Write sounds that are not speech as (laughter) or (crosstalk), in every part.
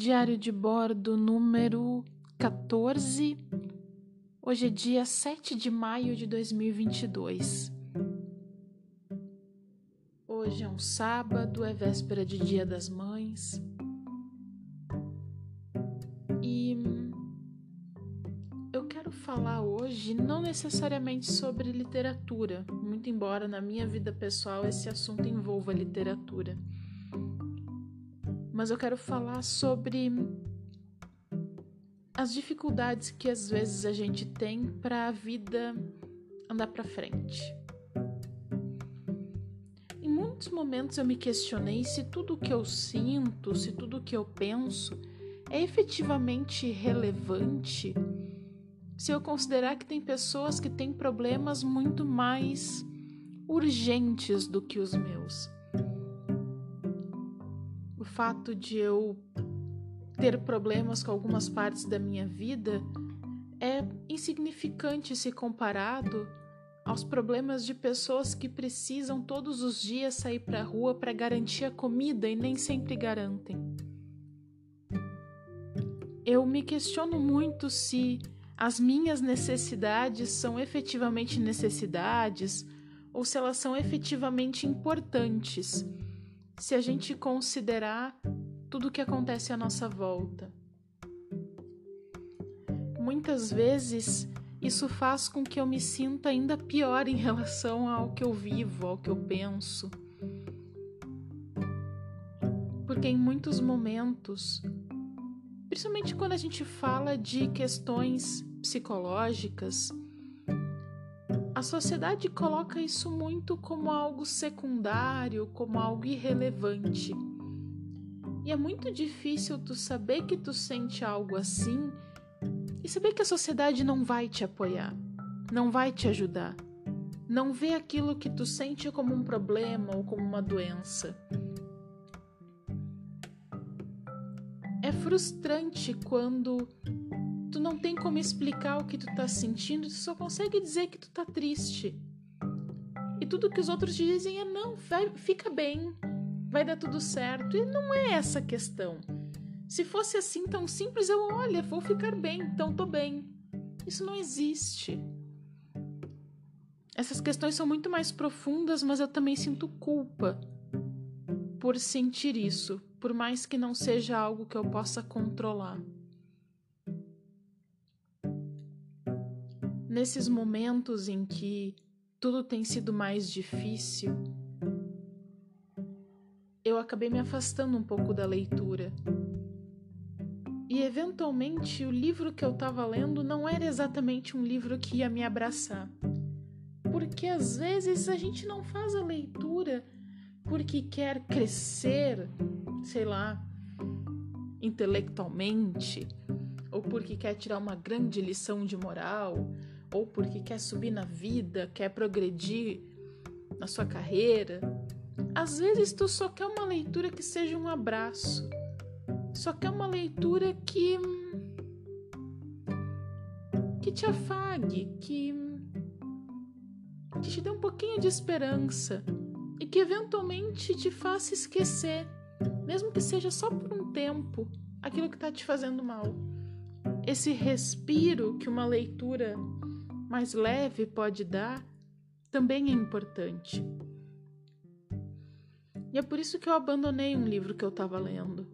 Diário de bordo número 14. Hoje é dia 7 de maio de 2022. Hoje é um sábado, é véspera de Dia das Mães. E eu quero falar hoje não necessariamente sobre literatura, muito embora na minha vida pessoal esse assunto envolva literatura mas eu quero falar sobre as dificuldades que às vezes a gente tem para a vida andar para frente. Em muitos momentos eu me questionei se tudo o que eu sinto, se tudo o que eu penso é efetivamente relevante, se eu considerar que tem pessoas que têm problemas muito mais urgentes do que os meus fato de eu ter problemas com algumas partes da minha vida é insignificante se comparado aos problemas de pessoas que precisam todos os dias sair para a rua para garantir a comida e nem sempre garantem. Eu me questiono muito se as minhas necessidades são efetivamente necessidades ou se elas são efetivamente importantes se a gente considerar tudo o que acontece à nossa volta. Muitas vezes isso faz com que eu me sinta ainda pior em relação ao que eu vivo, ao que eu penso. Porque em muitos momentos, principalmente quando a gente fala de questões psicológicas, a sociedade coloca isso muito como algo secundário, como algo irrelevante. E é muito difícil tu saber que tu sente algo assim e saber que a sociedade não vai te apoiar, não vai te ajudar. Não vê aquilo que tu sente como um problema ou como uma doença. É frustrante quando Tu não tem como explicar o que tu tá sentindo, tu só consegue dizer que tu tá triste. E tudo que os outros dizem é não, vai, fica bem, vai dar tudo certo. E não é essa a questão. Se fosse assim tão simples, eu olha, vou ficar bem, então tô bem. Isso não existe. Essas questões são muito mais profundas, mas eu também sinto culpa por sentir isso, por mais que não seja algo que eu possa controlar. Nesses momentos em que tudo tem sido mais difícil, eu acabei me afastando um pouco da leitura. E eventualmente o livro que eu estava lendo não era exatamente um livro que ia me abraçar. Porque às vezes a gente não faz a leitura porque quer crescer, sei lá, intelectualmente, ou porque quer tirar uma grande lição de moral, ou porque quer subir na vida, quer progredir na sua carreira. Às vezes tu só quer uma leitura que seja um abraço. Só quer uma leitura que que te afague, que que te dê um pouquinho de esperança e que eventualmente te faça esquecer, mesmo que seja só por um tempo, aquilo que está te fazendo mal. Esse respiro que uma leitura mais leve pode dar também é importante. E é por isso que eu abandonei um livro que eu estava lendo.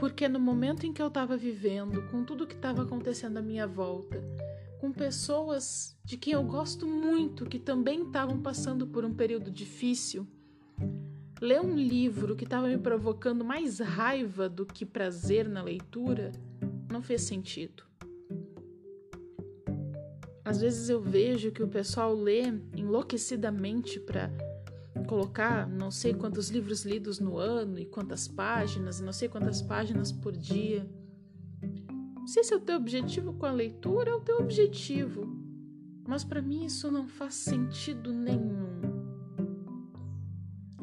Porque no momento em que eu estava vivendo, com tudo que estava acontecendo à minha volta, com pessoas de quem eu gosto muito que também estavam passando por um período difícil, ler um livro que estava me provocando mais raiva do que prazer na leitura não fez sentido. Às vezes eu vejo que o pessoal lê enlouquecidamente para colocar não sei quantos livros lidos no ano e quantas páginas, e não sei quantas páginas por dia. Se esse é o teu objetivo com a leitura, é o teu objetivo. Mas para mim isso não faz sentido nenhum.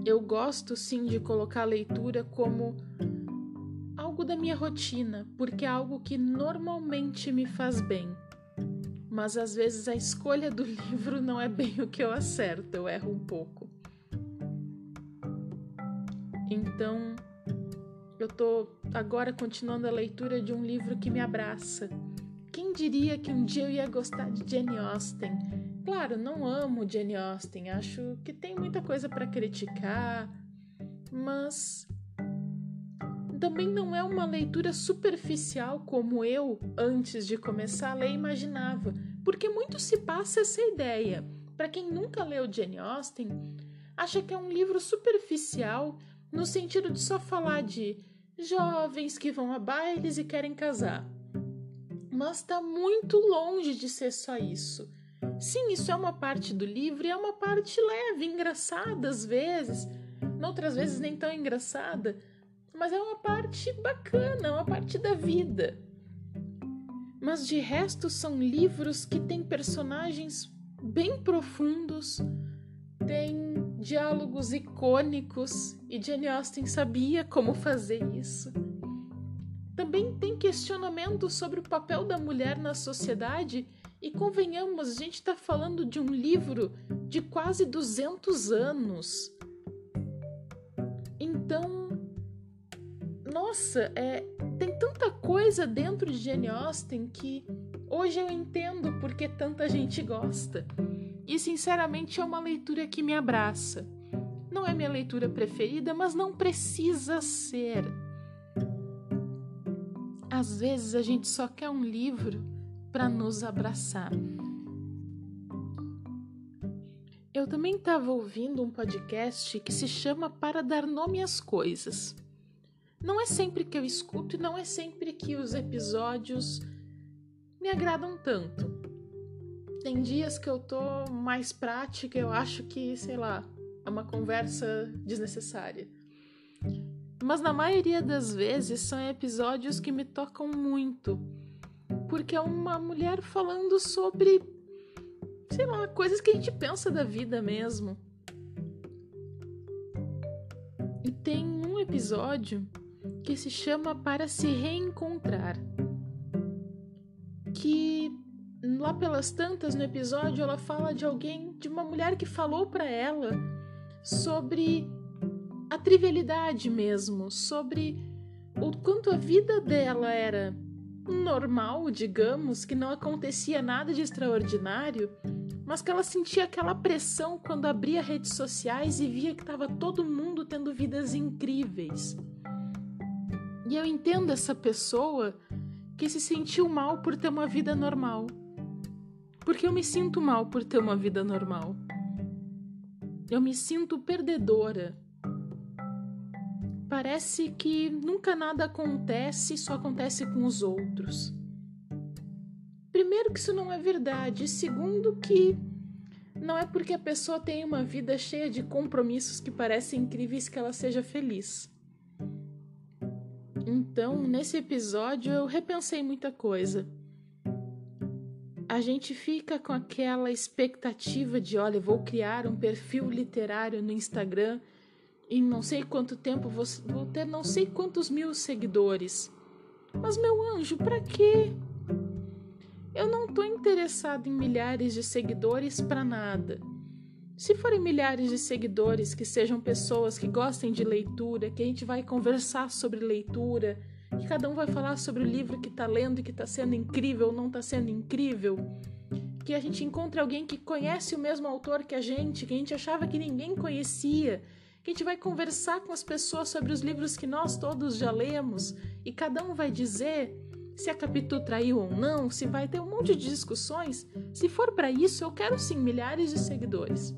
Eu gosto sim de colocar a leitura como algo da minha rotina, porque é algo que normalmente me faz bem mas às vezes a escolha do (laughs) livro não é bem o que eu acerto, eu erro um pouco. Então, eu tô agora continuando a leitura de um livro que me abraça. Quem diria que um dia eu ia gostar de Jane Austen? Claro, não amo Jane Austen, acho que tem muita coisa para criticar, mas também não é uma leitura superficial como eu, antes de começar a ler, imaginava, porque muito se passa essa ideia. Para quem nunca leu Jane Austen, acha que é um livro superficial no sentido de só falar de jovens que vão a bailes e querem casar. Mas está muito longe de ser só isso. Sim, isso é uma parte do livro e é uma parte leve, engraçada às vezes, noutras vezes nem tão engraçada, mas é uma parte bacana, uma parte da vida. Mas de resto são livros que têm personagens bem profundos, têm diálogos icônicos e Jane Austen sabia como fazer isso. Também tem questionamento sobre o papel da mulher na sociedade e convenhamos, a gente está falando de um livro de quase 200 anos. Então, nossa, é, tem tanta coisa dentro de Jane Austen que hoje eu entendo porque tanta gente gosta. E sinceramente é uma leitura que me abraça. Não é minha leitura preferida, mas não precisa ser. Às vezes a gente só quer um livro para nos abraçar. Eu também estava ouvindo um podcast que se chama Para Dar Nome às Coisas. Não é sempre que eu escuto e não é sempre que os episódios me agradam tanto. Tem dias que eu tô mais prática, eu acho que, sei lá, é uma conversa desnecessária. Mas na maioria das vezes são episódios que me tocam muito, porque é uma mulher falando sobre, sei lá, coisas que a gente pensa da vida mesmo. E tem um episódio que se chama Para se Reencontrar. Que lá pelas tantas no episódio ela fala de alguém, de uma mulher que falou para ela sobre a trivialidade mesmo, sobre o quanto a vida dela era normal, digamos, que não acontecia nada de extraordinário, mas que ela sentia aquela pressão quando abria redes sociais e via que estava todo mundo tendo vidas incríveis. E eu entendo essa pessoa que se sentiu mal por ter uma vida normal. Porque eu me sinto mal por ter uma vida normal. Eu me sinto perdedora. Parece que nunca nada acontece, só acontece com os outros. Primeiro, que isso não é verdade. Segundo, que não é porque a pessoa tem uma vida cheia de compromissos que parecem incríveis que ela seja feliz. Então, nesse episódio, eu repensei muita coisa. A gente fica com aquela expectativa de, olha, vou criar um perfil literário no Instagram e não sei quanto tempo vou, ter não sei quantos mil seguidores. Mas meu anjo, para quê? Eu não tô interessado em milhares de seguidores para nada. Se forem milhares de seguidores que sejam pessoas que gostem de leitura, que a gente vai conversar sobre leitura, que cada um vai falar sobre o livro que está lendo e que está sendo incrível ou não está sendo incrível, que a gente encontre alguém que conhece o mesmo autor que a gente, que a gente achava que ninguém conhecia, que a gente vai conversar com as pessoas sobre os livros que nós todos já lemos e cada um vai dizer se a Capitu traiu ou não, se vai ter um monte de discussões. Se for para isso, eu quero sim milhares de seguidores.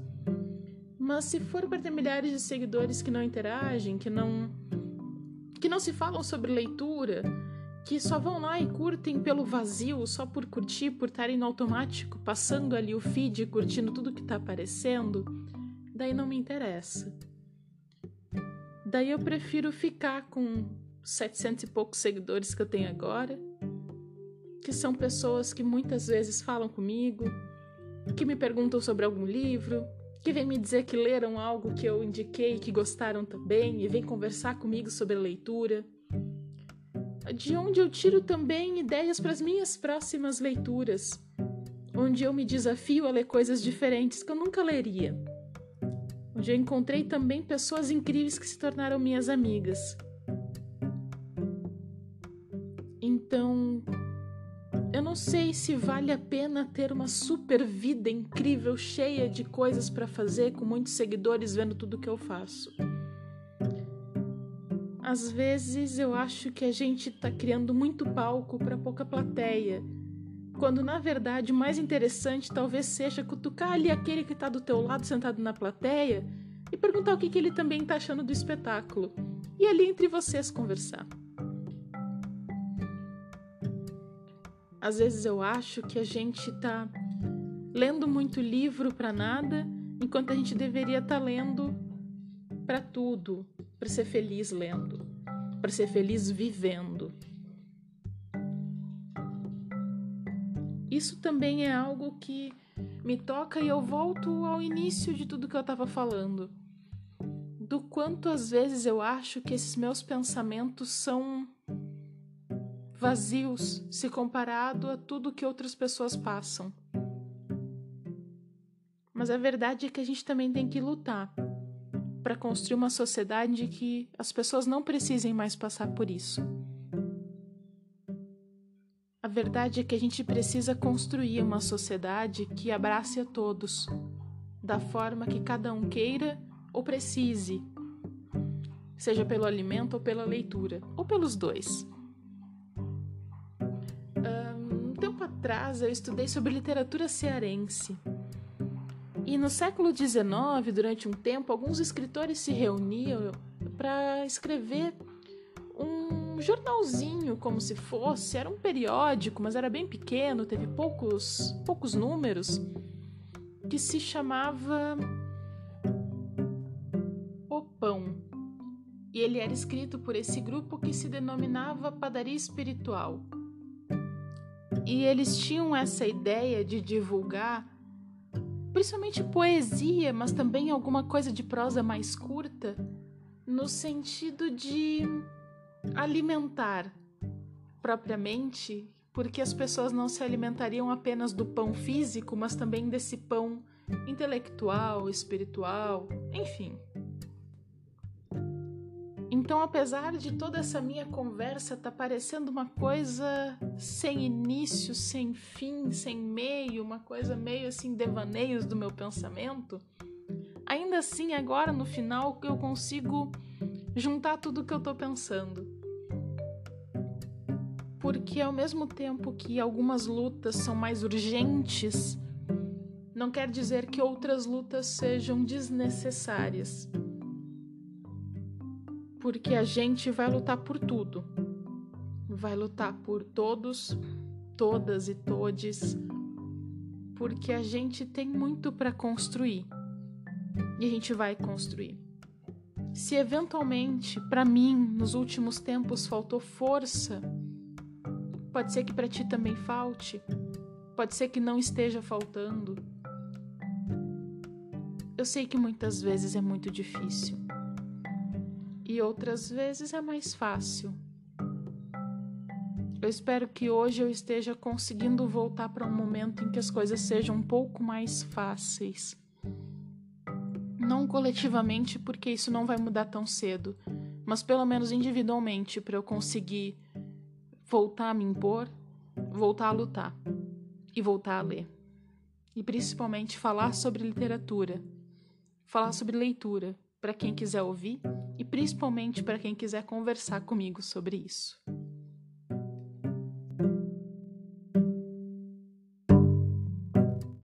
Mas se for para ter milhares de seguidores que não interagem, que não que não se falam sobre leitura, que só vão lá e curtem pelo vazio, só por curtir, por estarem no automático, passando ali o feed, curtindo tudo que tá aparecendo, daí não me interessa. Daí eu prefiro ficar com 700 e poucos seguidores que eu tenho agora, que são pessoas que muitas vezes falam comigo, que me perguntam sobre algum livro, que vem me dizer que leram algo que eu indiquei que gostaram também e vem conversar comigo sobre a leitura. De onde eu tiro também ideias para as minhas próximas leituras, onde eu me desafio a ler coisas diferentes que eu nunca leria. Onde eu encontrei também pessoas incríveis que se tornaram minhas amigas. Então, não sei se vale a pena ter uma super vida incrível, cheia de coisas para fazer, com muitos seguidores vendo tudo que eu faço. Às vezes eu acho que a gente está criando muito palco para pouca plateia, quando na verdade o mais interessante talvez seja cutucar ali aquele que está do teu lado sentado na plateia e perguntar o que, que ele também está achando do espetáculo, e ali entre vocês conversar. Às vezes eu acho que a gente está lendo muito livro para nada, enquanto a gente deveria estar tá lendo para tudo, para ser feliz lendo, para ser feliz vivendo. Isso também é algo que me toca e eu volto ao início de tudo que eu estava falando. Do quanto às vezes eu acho que esses meus pensamentos são vazios se comparado a tudo que outras pessoas passam. Mas a verdade é que a gente também tem que lutar para construir uma sociedade que as pessoas não precisem mais passar por isso. A verdade é que a gente precisa construir uma sociedade que abrace a todos, da forma que cada um queira ou precise, seja pelo alimento ou pela leitura, ou pelos dois. Atrás eu estudei sobre literatura cearense. E no século XIX, durante um tempo, alguns escritores se reuniam para escrever um jornalzinho, como se fosse, era um periódico, mas era bem pequeno, teve poucos, poucos números, que se chamava O Pão. E ele era escrito por esse grupo que se denominava Padaria Espiritual. E eles tinham essa ideia de divulgar principalmente poesia, mas também alguma coisa de prosa mais curta, no sentido de alimentar propriamente, porque as pessoas não se alimentariam apenas do pão físico, mas também desse pão intelectual, espiritual, enfim. Então, apesar de toda essa minha conversa tá parecendo uma coisa sem início, sem fim, sem meio, uma coisa meio assim devaneios do meu pensamento, ainda assim agora no final eu consigo juntar tudo que eu tô pensando. Porque ao mesmo tempo que algumas lutas são mais urgentes, não quer dizer que outras lutas sejam desnecessárias porque a gente vai lutar por tudo. Vai lutar por todos, todas e todes, porque a gente tem muito para construir. E a gente vai construir. Se eventualmente, para mim, nos últimos tempos faltou força, pode ser que para ti também falte. Pode ser que não esteja faltando. Eu sei que muitas vezes é muito difícil e outras vezes é mais fácil. Eu espero que hoje eu esteja conseguindo voltar para um momento em que as coisas sejam um pouco mais fáceis. Não coletivamente, porque isso não vai mudar tão cedo, mas pelo menos individualmente, para eu conseguir voltar a me impor, voltar a lutar e voltar a ler. E principalmente falar sobre literatura, falar sobre leitura, para quem quiser ouvir e principalmente para quem quiser conversar comigo sobre isso.